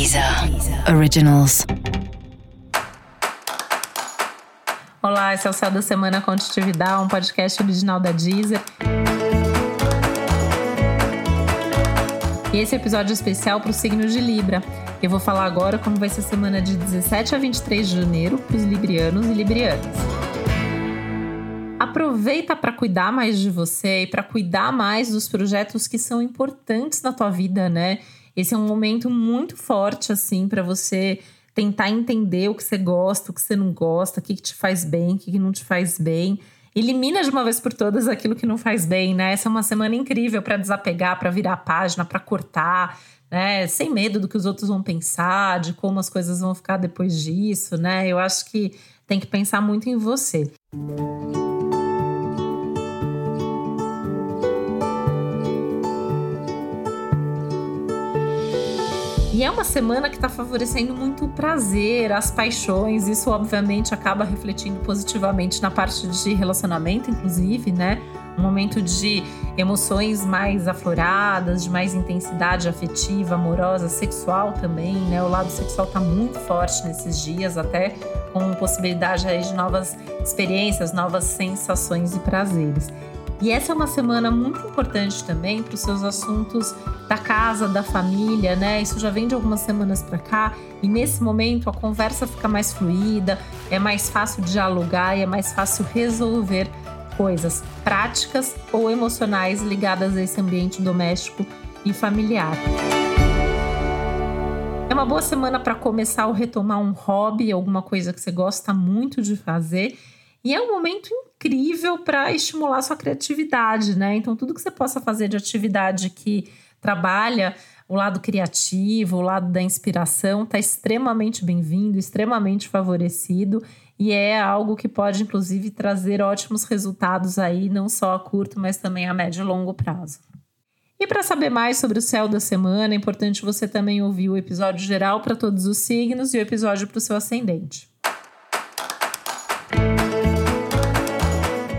Deezer Originals. Olá, esse é o Céu da Semana Contitividade, um podcast original da Deezer. E esse é episódio especial para o signo de Libra. Eu vou falar agora como vai ser a semana de 17 a 23 de janeiro para os librianos e librianas. Aproveita para cuidar mais de você e para cuidar mais dos projetos que são importantes na tua vida, né? Esse é um momento muito forte assim para você tentar entender o que você gosta, o que você não gosta, o que, que te faz bem, o que, que não te faz bem. Elimina de uma vez por todas aquilo que não faz bem, né? Essa é uma semana incrível para desapegar, para virar a página, para cortar, né? Sem medo do que os outros vão pensar, de como as coisas vão ficar depois disso, né? Eu acho que tem que pensar muito em você. Música E é uma semana que está favorecendo muito o prazer, as paixões. Isso, obviamente, acaba refletindo positivamente na parte de relacionamento, inclusive, né? Um momento de emoções mais afloradas, de mais intensidade afetiva, amorosa, sexual também, né? O lado sexual está muito forte nesses dias, até com possibilidade aí de novas experiências, novas sensações e prazeres. E essa é uma semana muito importante também para os seus assuntos da casa, da família, né? Isso já vem de algumas semanas para cá e nesse momento a conversa fica mais fluida, é mais fácil dialogar e é mais fácil resolver coisas práticas ou emocionais ligadas a esse ambiente doméstico e familiar. É uma boa semana para começar ou retomar um hobby, alguma coisa que você gosta muito de fazer e é um momento incrível para estimular sua criatividade, né? Então, tudo que você possa fazer de atividade que trabalha o lado criativo, o lado da inspiração, está extremamente bem-vindo, extremamente favorecido e é algo que pode, inclusive, trazer ótimos resultados aí, não só a curto, mas também a médio e longo prazo. E para saber mais sobre o céu da semana, é importante você também ouvir o episódio geral para todos os signos e o episódio para o seu ascendente.